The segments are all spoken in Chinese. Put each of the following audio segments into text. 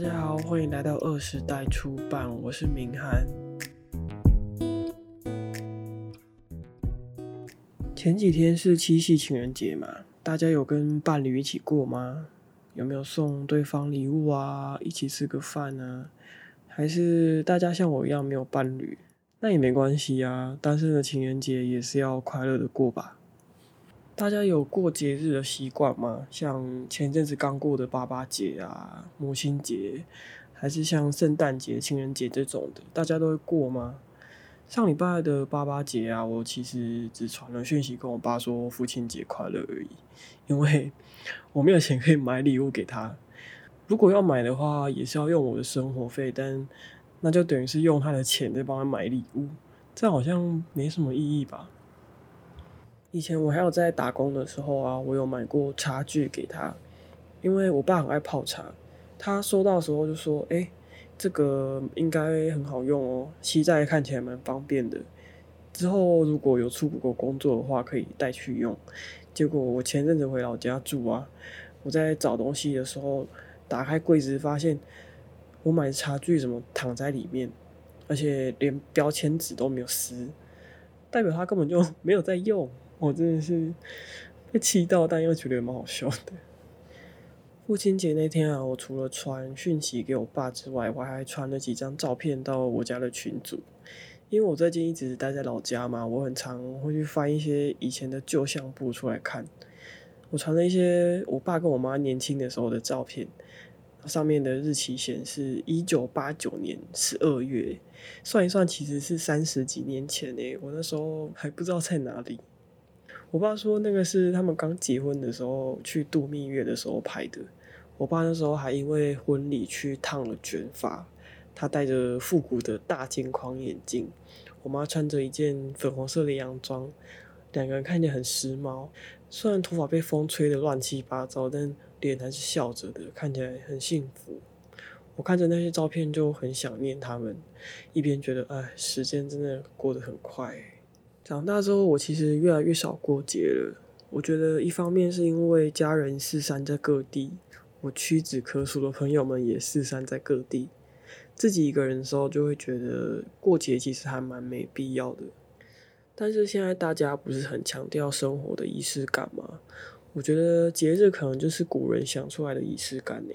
大家好，欢迎来到二十代出版，我是明涵。前几天是七夕情人节嘛，大家有跟伴侣一起过吗？有没有送对方礼物啊？一起吃个饭啊？还是大家像我一样没有伴侣？那也没关系啊，单身的情人节也是要快乐的过吧。大家有过节日的习惯吗？像前阵子刚过的爸爸节啊、母亲节，还是像圣诞节、情人节这种的，大家都会过吗？上礼拜的爸爸节啊，我其实只传了讯息跟我爸说父亲节快乐而已，因为 我没有钱可以买礼物给他。如果要买的话，也是要用我的生活费，但那就等于是用他的钱在帮他买礼物，这好像没什么意义吧。以前我还有在打工的时候啊，我有买过茶具给他，因为我爸很爱泡茶，他收到的时候就说：“哎、欸，这个应该很好用哦，携带看起来蛮方便的。之后如果有出国工作的话，可以带去用。”结果我前阵子回老家住啊，我在找东西的时候，打开柜子发现我买的茶具怎么躺在里面，而且连标签纸都没有撕，代表他根本就 没有在用。我真的是被气到，但又觉得蛮好笑的。父亲节那天啊，我除了传讯息给我爸之外，我还传了几张照片到我家的群组。因为我最近一直待在老家嘛，我很常会去翻一些以前的旧相簿出来看。我传了一些我爸跟我妈年轻的时候的照片，上面的日期显示一九八九年十二月，算一算其实是三十几年前诶，我那时候还不知道在哪里。我爸说那个是他们刚结婚的时候去度蜜月的时候拍的。我爸那时候还因为婚礼去烫了卷发，他戴着复古的大镜框眼镜，我妈穿着一件粉红色的洋装，两个人看起来很时髦。虽然头发被风吹得乱七八糟，但脸还是笑着的，看起来很幸福。我看着那些照片就很想念他们，一边觉得哎，时间真的过得很快。长大之后，我其实越来越少过节了。我觉得一方面是因为家人四散在各地，我屈指可数的朋友们也四散在各地，自己一个人的时候就会觉得过节其实还蛮没必要的。但是现在大家不是很强调生活的仪式感吗？我觉得节日可能就是古人想出来的仪式感呢，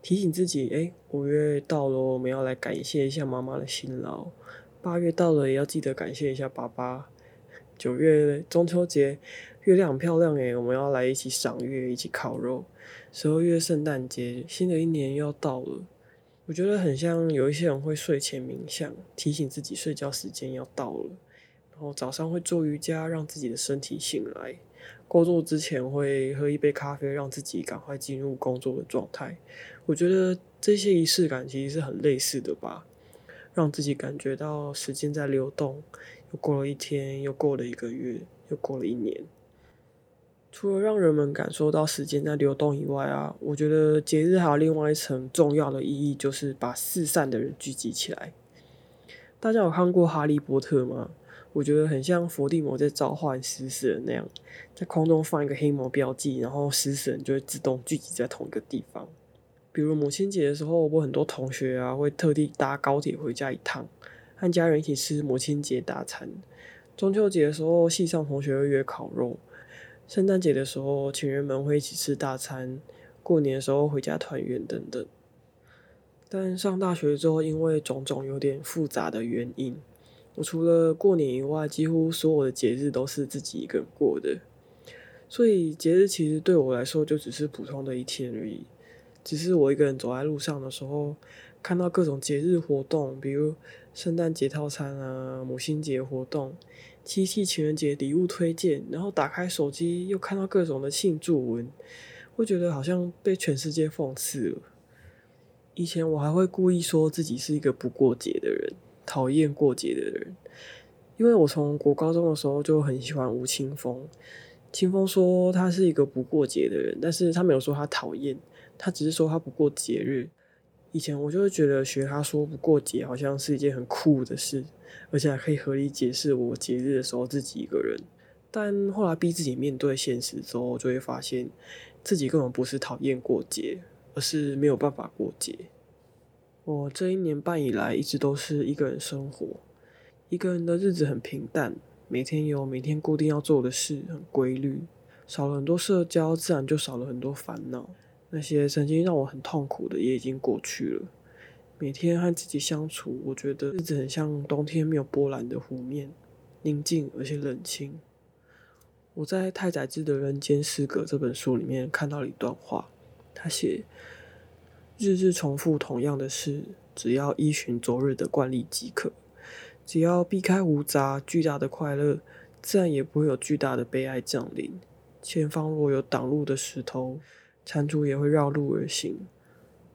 提醒自己，哎，五月到了，我们要来感谢一下妈妈的辛劳。八月到了，也要记得感谢一下爸爸。九月中秋节，月亮很漂亮诶，我们要来一起赏月，一起烤肉。十二月圣诞节，新的一年要到了，我觉得很像有一些人会睡前冥想，提醒自己睡觉时间要到了。然后早上会做瑜伽，让自己的身体醒来。工作之前会喝一杯咖啡，让自己赶快进入工作的状态。我觉得这些仪式感其实是很类似的吧。让自己感觉到时间在流动，又过了一天，又过了一个月，又过了一年。除了让人们感受到时间在流动以外啊，我觉得节日还有另外一层重要的意义，就是把四散的人聚集起来。大家有看过《哈利波特》吗？我觉得很像伏地魔在召唤死人那样，在空中放一个黑魔标记，然后死人就会自动聚集在同一个地方。比如母亲节的时候，我很多同学啊会特地搭高铁回家一趟，和家人一起吃母亲节大餐。中秋节的时候，系上同学会约烤肉。圣诞节的时候，情人们会一起吃大餐。过年的时候回家团圆等等。但上大学之后，因为种种有点复杂的原因，我除了过年以外，几乎所有的节日都是自己一个人过的。所以节日其实对我来说，就只是普通的一天而已。只是我一个人走在路上的时候，看到各种节日活动，比如圣诞节套餐啊、母亲节活动、七夕情人节礼物推荐，然后打开手机又看到各种的庆祝文，会觉得好像被全世界讽刺了。以前我还会故意说自己是一个不过节的人，讨厌过节的人，因为我从国高中的时候就很喜欢吴青峰。清风说他是一个不过节的人，但是他没有说他讨厌。他只是说他不过节日，以前我就会觉得学他说不过节好像是一件很酷的事，而且还可以合理解释我节日的时候自己一个人。但后来逼自己面对现实之后，就会发现自己根本不是讨厌过节，而是没有办法过节。我这一年半以来一直都是一个人生活，一个人的日子很平淡，每天有每天固定要做的事，很规律，少了很多社交，自然就少了很多烦恼。那些曾经让我很痛苦的也已经过去了。每天和自己相处，我觉得日子很像冬天没有波澜的湖面，宁静而且冷清。我在太宰治的《人间失格》这本书里面看到了一段话，他写。日日重复同样的事，只要依循昨日的惯例即可。只要避开无杂，巨大的快乐自然也不会有巨大的悲哀降临。前方若有挡路的石头，蟾蜍也会绕路而行。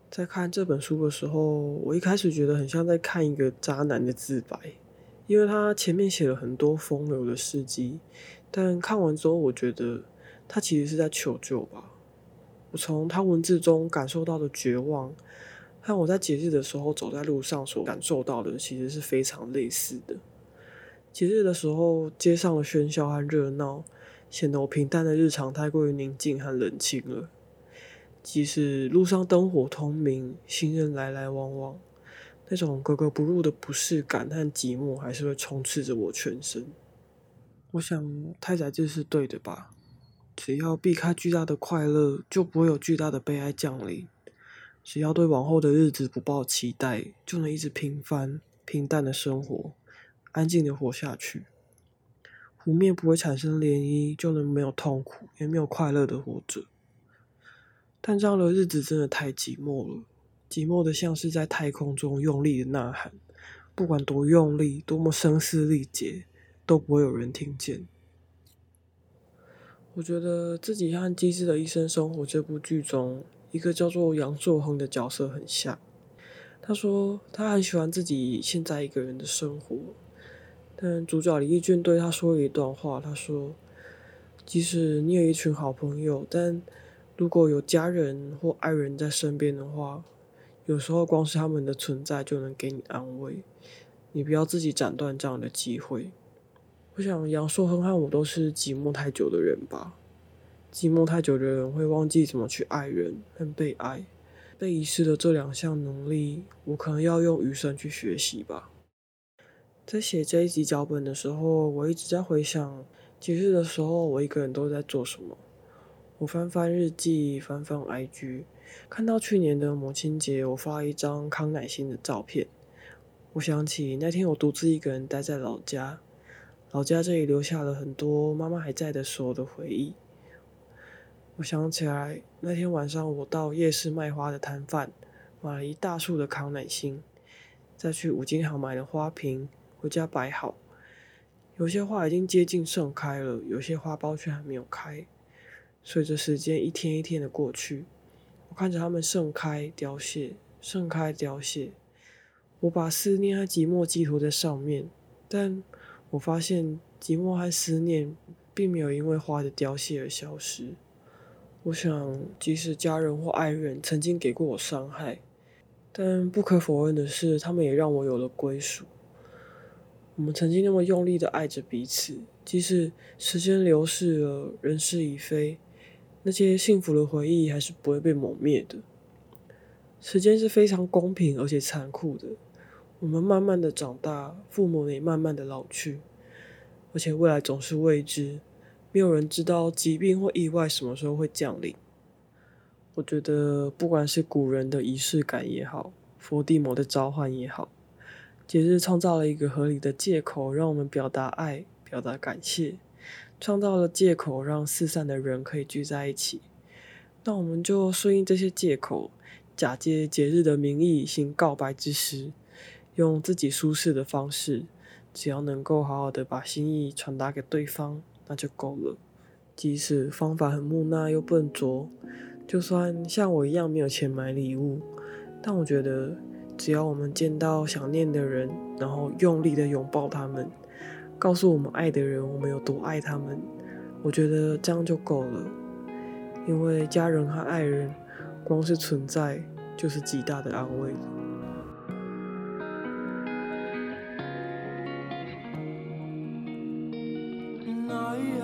在看这本书的时候，我一开始觉得很像在看一个渣男的自白，因为他前面写了很多风流的事迹，但看完之后，我觉得他其实是在求救吧。我从他文字中感受到的绝望，和我在节日的时候走在路上所感受到的，其实是非常类似的。节日的时候，街上的喧嚣和热闹，显得我平淡的日常太过于宁静和冷清了。即使路上灯火通明，行人来来往往，那种格格不入的不适感和寂寞，还是会充斥着我全身。我想，太宰治是对的吧？只要避开巨大的快乐，就不会有巨大的悲哀降临。只要对往后的日子不抱期待，就能一直平凡平淡的生活，安静的活下去。湖面不会产生涟漪，就能没有痛苦，也没有快乐的活着。但这样的日子真的太寂寞了，寂寞的像是在太空中用力的呐喊，不管多用力，多么声嘶力竭，都不会有人听见。我觉得自己和《机智的医生生活》这部剧中一个叫做杨硕亨的角色很像。他说他很喜欢自己现在一个人的生活，但主角李易俊对他说了一段话，他说：“即使你有一群好朋友，但如果有家人或爱人在身边的话，有时候光是他们的存在就能给你安慰。你不要自己斩断这样的机会。”我想杨硕亨和我都是寂寞太久的人吧。寂寞太久的人会忘记怎么去爱人和被爱，被遗失的这两项能力，我可能要用余生去学习吧。在写这一集脚本的时候，我一直在回想节日的时候我一个人都在做什么。我翻翻日记，翻翻 IG，看到去年的母亲节，我发了一张康乃馨的照片。我想起那天我独自一个人待在老家。老家这里留下了很多妈妈还在的时候的回忆。我想起来那天晚上，我到夜市卖花的摊贩买了一大束的康乃馨，再去五金行买了花瓶回家摆好。有些花已经接近盛开了，有些花苞却还没有开。随着时间一天一天的过去，我看着它们盛开凋谢，盛开凋谢。我把思念和寂寞寄托在上面，但。我发现寂寞和思念并没有因为花的凋谢而消失。我想，即使家人或爱人曾经给过我伤害，但不可否认的是，他们也让我有了归属。我们曾经那么用力的爱着彼此，即使时间流逝了，人事已非，那些幸福的回忆还是不会被抹灭的。时间是非常公平而且残酷的。我们慢慢的长大，父母也慢慢的老去，而且未来总是未知，没有人知道疾病或意外什么时候会降临。我觉得，不管是古人的仪式感也好，佛地魔的召唤也好，节日创造了一个合理的借口，让我们表达爱，表达感谢，创造了借口让四散的人可以聚在一起。那我们就顺应这些借口，假借节日的名义行告白之实。用自己舒适的方式，只要能够好好的把心意传达给对方，那就够了。即使方法很木讷又笨拙，就算像我一样没有钱买礼物，但我觉得只要我们见到想念的人，然后用力的拥抱他们，告诉我们爱的人我们有多爱他们，我觉得这样就够了。因为家人和爱人，光是存在就是极大的安慰。night.